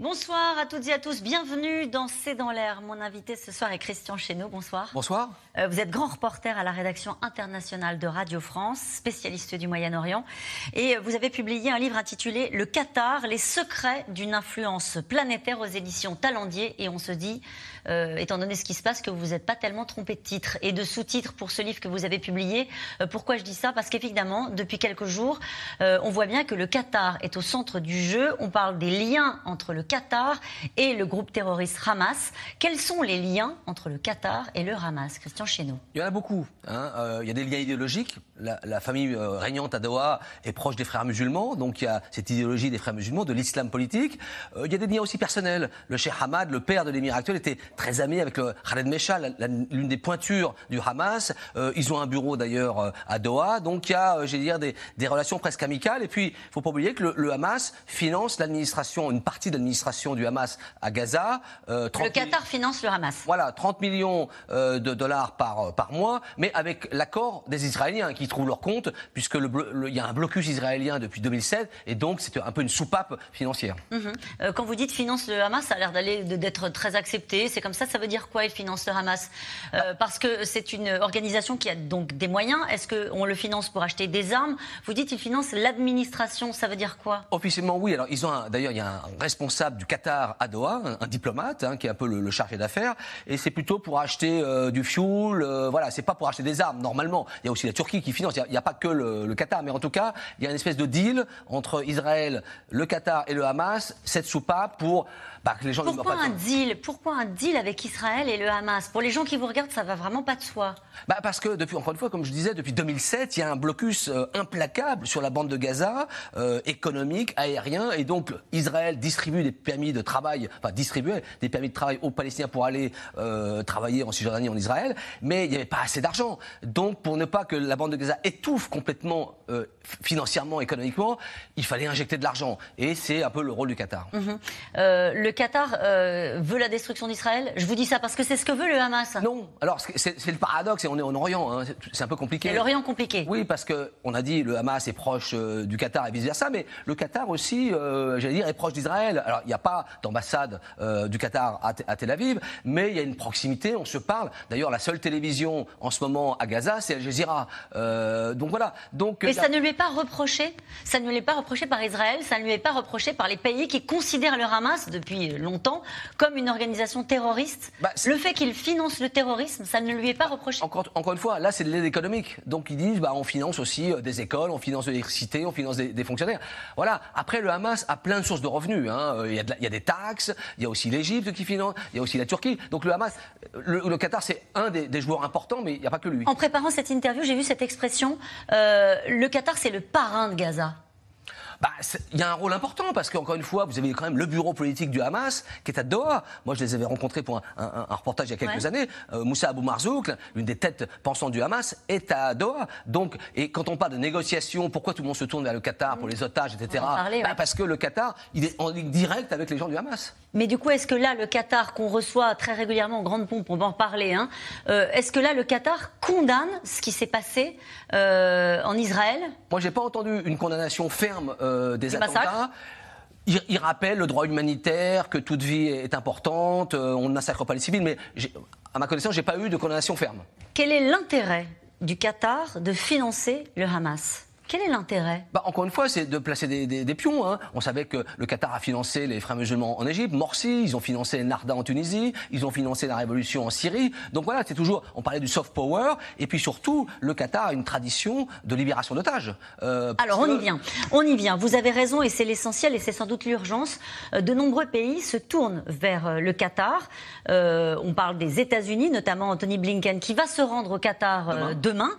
Bonsoir à toutes et à tous, bienvenue dans C'est dans l'air. Mon invité ce soir est Christian Chesneau, bonsoir. Bonsoir. Euh, vous êtes grand reporter à la rédaction internationale de Radio France, spécialiste du Moyen-Orient, et vous avez publié un livre intitulé Le Qatar, les secrets d'une influence planétaire aux éditions Talendier, et on se dit, euh, étant donné ce qui se passe, que vous n'êtes pas tellement trompé de titre et de sous-titre pour ce livre que vous avez publié. Euh, pourquoi je dis ça? Parce qu'évidemment, depuis quelques jours, on voit bien que le Qatar est au centre du jeu. On parle des liens entre le Qatar et le groupe terroriste Hamas. Quels sont les liens entre le Qatar et le Hamas Christian Chesneau Il y en a beaucoup. Hein. Euh, il y a des liens idéologiques. La, famille euh, régnante à Doha est proche des frères musulmans, donc il y a cette idéologie des frères musulmans, de l'islam politique. Euh, il y a des liens aussi personnels. Le cheikh Hamad, le père de l'émir actuel, était très ami avec Khaled Mesha, l'une des pointures du Hamas. ils ont un bureau d'ailleurs à Doha, donc il y a, j'ai dire, des, relations presque amicales. Et puis, il ne faut pas oublier que le Hamas finance l'administration, une partie de l'administration du Hamas à Gaza. Euh, le Qatar finance le Hamas. Voilà, 30 millions euh, de dollars par, euh, par mois, mais avec l'accord des Israéliens qui trouvent leur compte, puisque il le, y a un blocus israélien depuis 2007, et donc c'est un peu une soupape financière. Mhm. quand vous dites finance le Hamas, ça a l'air d'aller d'être très accepté. C'est comme ça, ça veut dire quoi, il finance le Hamas? Ah. Parce que c'est une organisation qui a donc des moyens. Est-ce qu'on le finance pour acheter des armes? Vous dites il finance l'administration, ça veut dire quoi? Officiellement, oui. Alors, ils ont d'ailleurs, il y a un responsable du Qatar à Doha, un, diplomate hein, qui est un peu le, chargé d'affaires, et c'est plutôt pour acheter euh, du fuel. Euh, voilà, c'est pas pour acheter des armes. Normalement, il y a aussi la Turquie qui finance. Il n'y a, pas que le, Qatar, mais en tout cas, il y a une espèce de deal entre Israël, le Qatar et le Hamas, cette soupape pour bah, que les gens. Pourquoi un deal Pourquoi un deal avec Israël et le Hamas? Pour les gens qui vous regardent, ça va vraiment pas de soi. Bah parce que depuis, encore une fois, comme je disais, depuis 2007, il y a un blocus euh, implacable sur la bande de Gaza, économique, aérien, et donc Israël distribue des permis de travail, enfin distribuer des permis de travail aux Palestiniens pour aller euh, travailler en Cisjordanie, en Israël, mais il n'y avait pas assez d'argent. Donc pour ne pas que la bande de Gaza étouffe complètement euh, financièrement, économiquement, il fallait injecter de l'argent. Et c'est un peu le rôle du Qatar. Mhm. Euh, le Qatar veut la destruction d'Israël? Je vous dis ça parce que c'est ce que veut le Hamas. Non, alors c'est le paradoxe, et on est en Orient, hein. c'est un peu compliqué. l'Orient compliqué. Oui, parce qu'on a dit le Hamas est proche du Qatar et vice-versa, mais le Qatar aussi, j'allais dire, est proche d'Israël. Alors il n'y a pas d'ambassade euh, du Qatar à, Tel Aviv, mais il y a une proximité, on se parle. D'ailleurs, la seule télévision en ce moment à Gaza, c'est Al Jazeera. Euh, donc voilà. Donc, Mais ça ne lui est pas reproché Ça ne lui est pas reproché par Israël, ça ne lui est pas reproché par les pays qui considèrent le Hamas depuis longtemps comme une organisation terroriste. Bah, le fait qu'il finance le terrorisme, ça ne lui est pas reproché. Encore, encore une fois, là, c'est de l'aide économique. Donc ils disent, bah, on finance aussi euh, des écoles, on finance de l'électricité, on finance des, fonctionnaires. Voilà. Après, le Hamas a plein de sources de revenus. Hein. Il, y a il y a des taxes, il y a aussi l'Égypte qui finance, il y a aussi la Turquie. Donc le Hamas, le, Qatar, c'est un des, joueurs importants, mais il n'y a pas que lui. En préparant cette interview, j'ai vu cette expression euh, le Qatar, c'est le parrain de Gaza bah, il y a un rôle important parce qu'encore une fois, vous avez quand même le bureau politique du Hamas qui est à Doha. Moi, je les avais rencontrés pour un, reportage il y a quelques années. Euh, Moussa Abou Marzouk, l'une des têtes pensantes du Hamas, est à Doha. Donc, et quand on parle de négociations, pourquoi tout le monde se tourne vers le Qatar pour les otages, etc. Bah, parce que le Qatar, il est en ligne directe avec les gens du Hamas. Mais du coup, est-ce que là, le Qatar qu'on reçoit très régulièrement en grande pompe, on va en parler, hein, euh, est-ce que là, le Qatar condamne ce qui s'est passé euh, en Israël? Moi, j'ai pas entendu une condamnation ferme euh, des attentats. Il, rappelle le droit humanitaire, que toute vie est importante, on ne massacre pas les civils, mais à ma connaissance, j'ai pas eu de condamnation ferme. Quel est l'intérêt du Qatar de financer le Hamas? Quel est l'intérêt? Bah, Encore une fois, c'est de placer des, pions. Hein. On savait que le Qatar a financé les frères musulmans en Égypte, Morsi, ils ont financé Narda en Tunisie, ils ont financé la révolution en Syrie. Donc voilà, c'est toujours, on parlait du soft power, et puis surtout, le Qatar a une tradition de libération d'otages. Euh, Alors on y vient, on y vient. Vous avez raison, et c'est l'essentiel, et c'est sans doute l'urgence. Euh, de nombreux pays se tournent vers euh, le Qatar. on parle des États-Unis, notamment Anthony Blinken, qui va se rendre au Qatar demain.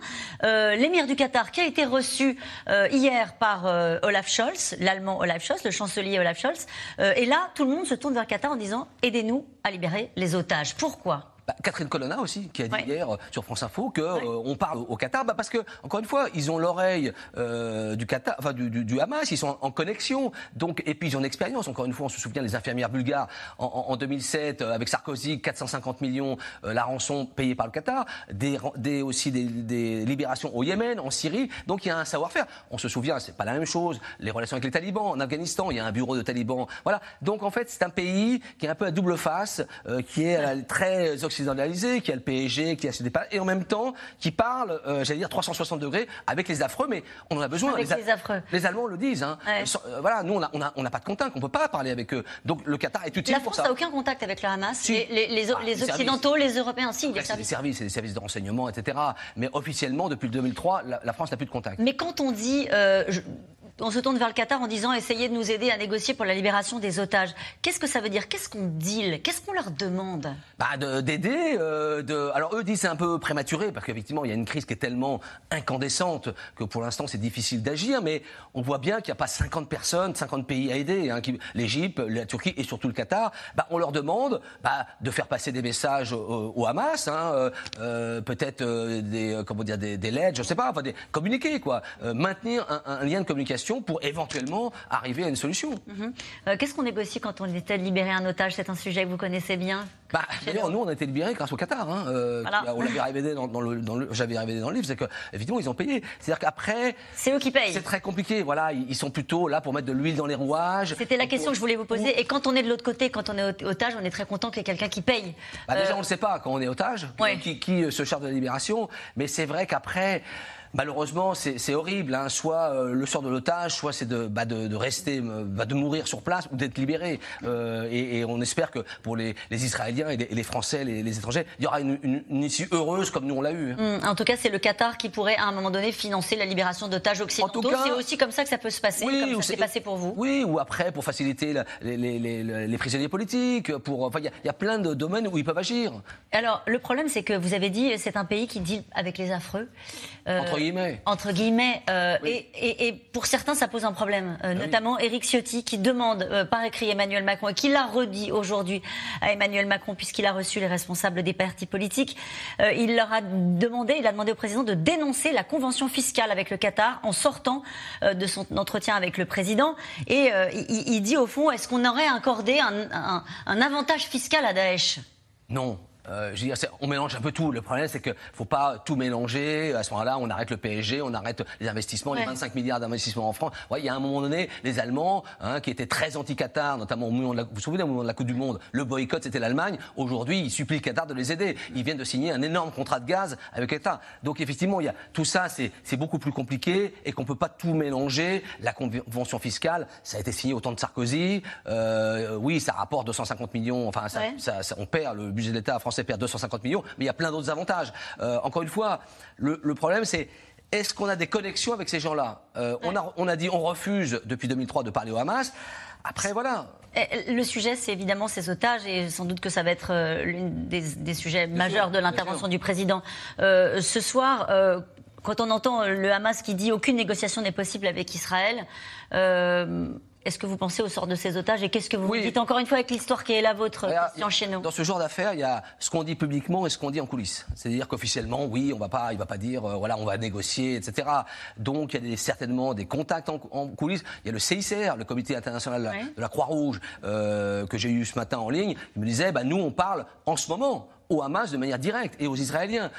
demain. L'émir du Qatar, qui a été reçu euh, hier par euh, Olaf Scholz, l'allemand Olaf Scholz, le chancelier Olaf Scholz. Euh, et là, tout le monde se tourne vers Qatar en disant aidez-nous à libérer les otages. Pourquoi? Bah, Catherine Colonna aussi, qui a dit hier euh, sur France Info que euh, on parle au Qatar, bah, parce que encore une fois, ils ont l'oreille euh, du Qatar, enfin du, du, Hamas, ils sont en, connexion, donc et puis ils ont une expérience. Encore une fois, on se souvient des infirmières bulgares en, en, 2007 avec Sarkozy, 450 millions la rançon payée par le Qatar, des, des aussi des, des, libérations au Yémen, en Syrie. Donc il y a un savoir-faire. On se souvient, c'est pas la même chose. Les relations avec les talibans en Afghanistan, il y a un bureau de talibans. Voilà. Donc en fait, c'est un pays qui est un peu à double face, qui est très occidentalisé, qui a le PSG, qui a ses départs, et en même temps qui parle, euh, j'allais dire 360 degrés avec les affreux, mais on en a besoin. Avec les, affreux. Les Allemands le disent. Hein. Euh, voilà, nous on n'a on a, on a pas de contact, on ne peut pas parler avec eux. Donc le Qatar est utile La France n'a aucun contact avec le Hamas. Les, les, ah, les, Occidentaux, les Européens, si, des services. Des services, des services de renseignement, etc. Mais officiellement, depuis le 2003, la, France n'a plus de contact. Mais quand on dit, euh, on se tourne vers le Qatar en disant essayez de nous aider à négocier pour la libération des otages. Qu'est-ce que ça veut dire? Qu'est-ce qu'on deal? Qu'est-ce qu'on leur demande? Bah, D'aider. Euh. Alors eux disent c'est un peu prématuré parce qu'effectivement il y a une crise qui est tellement incandescente que pour l'instant c'est difficile d'agir, mais on voit bien qu'il n'y a pas 50 personnes, 50 pays à aider. Hein, L'Égypte, la Turquie et surtout le Qatar. Bah, on leur demande bah, de faire passer des messages au, Hamas, hein, euh, euh, peut-être des comment des, des lettres, je sais pas, enfin des communiquer quoi, maintenir un lien de communication pour éventuellement arriver à une solution. Mhm. Euh, qu'est-ce qu'on négocie quand on essaie de libérer un otage? C'est un sujet que vous connaissez bien bah, D'ailleurs, nous, on a été libérés grâce au Qatar. Hein, euh, on l'avait révélé dans, le, dans le j'avais révélé dans le livre, c'est qu'évidemment, ils ont payé. C'est-à-dire qu'après. C'est eux qui payent. C'est très compliqué. Voilà, ils sont plutôt là pour mettre de l'huile dans les rouages. C'était la question que je voulais vous poser. Et quand on est de l'autre côté, quand on est otage, on est très content qu'il y ait quelqu'un qui paye. Bah, déjà, euh, on ne le sait pas quand on est otage, qui, qui se charge de la libération. Mais c'est vrai qu'après malheureusement, c'est horrible. Hein. Soit euh, le sort de l'otage, soit c'est de, bah, de, de, rester, euh, bah, de mourir sur place ou d'être libéré. Euh, et, et, on espère que pour les, les Israéliens et les, Français, les, les, étrangers, il y aura une, une, une issue heureuse comme nous on l'a eu. Hein. Hum, en tout cas, c'est le Qatar qui pourrait à un moment donné financer la libération d'otages occidentaux. C'est aussi comme ça que ça peut se passer, oui, comme ça s'est passé pour vous. Oui, ou après pour faciliter les, les, prisonniers politiques. Pour, enfin, il y, y, a plein de domaines où ils peuvent agir. Alors, le problème, c'est que vous avez dit, c'est un pays qui dit avec les affreux. Entre guillemets. Entre guillemets. Euh, et, pour certains, ça pose un problème. Euh, ah notamment Éric Ciotti, qui demande euh, par écrit Emmanuel Macron, et qui l'a redit aujourd'hui à Emmanuel Macron, puisqu'il a reçu les responsables des partis politiques. il leur a demandé, il a demandé au président de dénoncer la convention fiscale avec le Qatar en sortant de son entretien avec le président. Et il, dit au fond, est-ce qu'on aurait accordé un, un avantage fiscal à Daesh? Non, euh, je veux dire, on mélange un peu tout. Le problème, c'est qu'il ne faut pas tout mélanger. À ce moment-là, on arrête le PSG, on arrête les investissements, les 25 milliards d'investissements en France. Ouais, il y a un moment donné, les Allemands, hein, qui étaient très anti-Qatar, notamment au moment de la, vous vous souvenez, au moment de la Coupe du Monde, le boycott, c'était l'Allemagne. Aujourd'hui, ils supplient le Qatar de les aider. Ils viennent de signer un énorme contrat de gaz avec Qatar. Donc, effectivement, il y a, tout ça, c'est beaucoup plus compliqué et qu'on ne peut pas tout mélanger. La convention fiscale, ça a été signé au temps de Sarkozy. Euh, oui, ça rapporte 250 millions. Enfin, ça, ça, on perd le budget de l'État français perd 250 millions, mais il y a plein d'autres avantages. Euh, encore une fois, le, problème, c'est est-ce qu'on a des connexions avec ces gens-là? Euh, on, a, on a dit on refuse depuis 2003 de parler au Hamas. Après, voilà. Le sujet, c'est évidemment ces otages, et sans doute que ça va être euh, l'un des, sujets majeurs de l'intervention du président. ce soir, quand on entend le Hamas qui dit aucune négociation n'est possible avec Israël, est-ce que vous pensez au sort de ces otages et qu'est-ce que vous dites encore une fois avec l'histoire qui est la vôtre, Christian Chesneau Dans ce genre d'affaires, il y a ce qu'on dit publiquement et ce qu'on dit en coulisses. C'est-à-dire qu'officiellement, oui, on va pas, il va pas dire, euh, voilà, on va négocier, etc. Donc il y a certainement des contacts en, coulisses. Il y a le CICR, le Comité international de la, Croix-Rouge, euh, que j'ai eu ce matin en ligne. Il me disait, bah, nous, on parle en ce moment au Hamas de manière directe et aux Israéliens.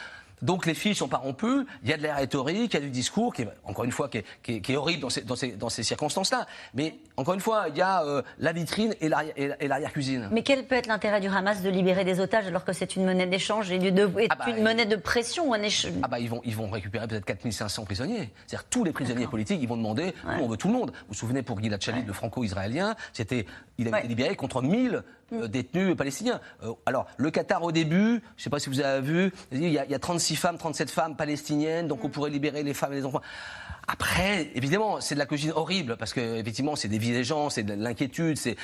Donc les filles sont pas rompues, il y a de la rhétorique, il y a du discours, qui est, encore une fois, qui est, horrible dans ces, dans ces, dans ces circonstances-là. Mais encore une fois, il y a euh, la vitrine et l'arrière-cuisine. Mais quel peut être l'intérêt du Hamas de libérer des otages alors que c'est une monnaie d'échange et de, ah bah, une monnaie de pression ou un échange Ah bah ils vont, ils vont récupérer peut-être 4500 prisonniers. C'est-à-dire tous les prisonniers politiques, ils vont demander, nous on veut tout le monde. Vous vous souvenez pour Gilad Shalit, le franco-israélien, c'était, il a été libéré contre 1000 euh, détenus palestiniens. Euh, alors, le Qatar au début, je ne sais pas si vous avez vu, il y, a, il y a 36 femmes, 37 femmes palestiniennes, donc on mm. pourrait libérer les femmes et les enfants. Après, évidemment, c'est de la cuisine horrible parce que effectivement, c'est des vies des gens, c'est de l'inquiétude, c'est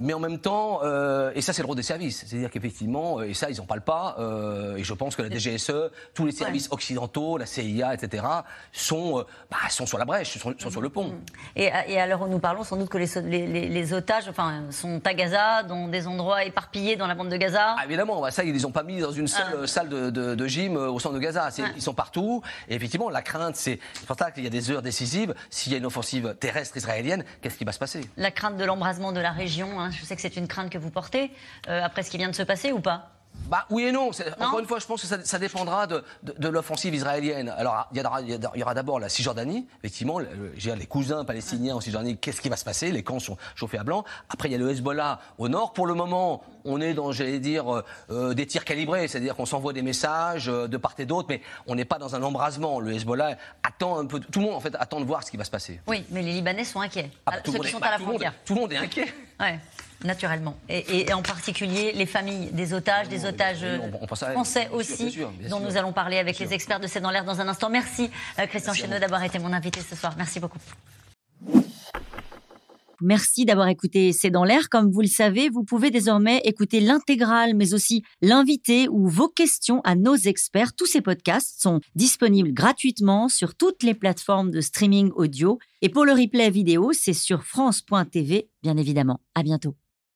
Mais en même temps, euh, et ça c'est le rôle des services, c'est-à-dire qu'effectivement, et ça ils n'en parlent pas, euh, et je pense que la DGSE, tous les services occidentaux, la CIA, etc., sont, euh, bah, sont sur la brèche, sont, sur le pont. Et, et, où nous parlons, sans doute que les, les, les, otages enfin, sont à Gaza, dans des endroits éparpillés dans la bande de Gaza. Ah, Évidemment, bah, ça ils ne les ont pas mis dans une seule ah. salle de, de, gym au centre de Gaza, ils sont partout, et effectivement la crainte c'est, pour ça qu'il y a des heures décisives, s'il y a une offensive terrestre israélienne, qu'est-ce qui va se passer? La crainte de l'embrasement de la région, hein, je sais que c'est une crainte que vous portez, euh, après ce qui vient de se passer ou pas? Bah, oui et non. Encore une fois, je pense que ça, dépendra de, l'offensive israélienne. Alors, il y, aura, d'abord la Cisjordanie. Effectivement, les cousins palestiniens en Cisjordanie, qu'est-ce qui va se passer? Les camps sont chauffés à blanc. Après, il y a le Hezbollah au nord. Pour le moment, on est dans, j'allais dire, euh, euh, des tirs calibrés. C'est-à-dire qu'on s'envoie des messages de part et d'autre, mais on n'est pas dans un embrasement. Le Hezbollah attend un peu. Tout le monde, en fait, attend de voir ce qui va se passer. Oui, mais les Libanais sont inquiets. Ah, bah, ceux qui sont à la frontière. tout le monde est inquiet. Ouais naturellement. Et, en particulier les familles des otages, des otages français aussi, dont nous allons parler avec les experts de C'est dans l'air dans un instant. Merci euh, Christian Chenot d'avoir été mon invité ce soir. Merci beaucoup. Merci d'avoir écouté C'est dans l'air. Comme vous le savez, vous pouvez désormais écouter l'intégrale, mais aussi l'invité ou vos questions à nos experts. Tous ces podcasts sont disponibles gratuitement sur toutes les plateformes de streaming audio. Et pour le replay vidéo, c'est sur France.tv, bien évidemment. À bientôt.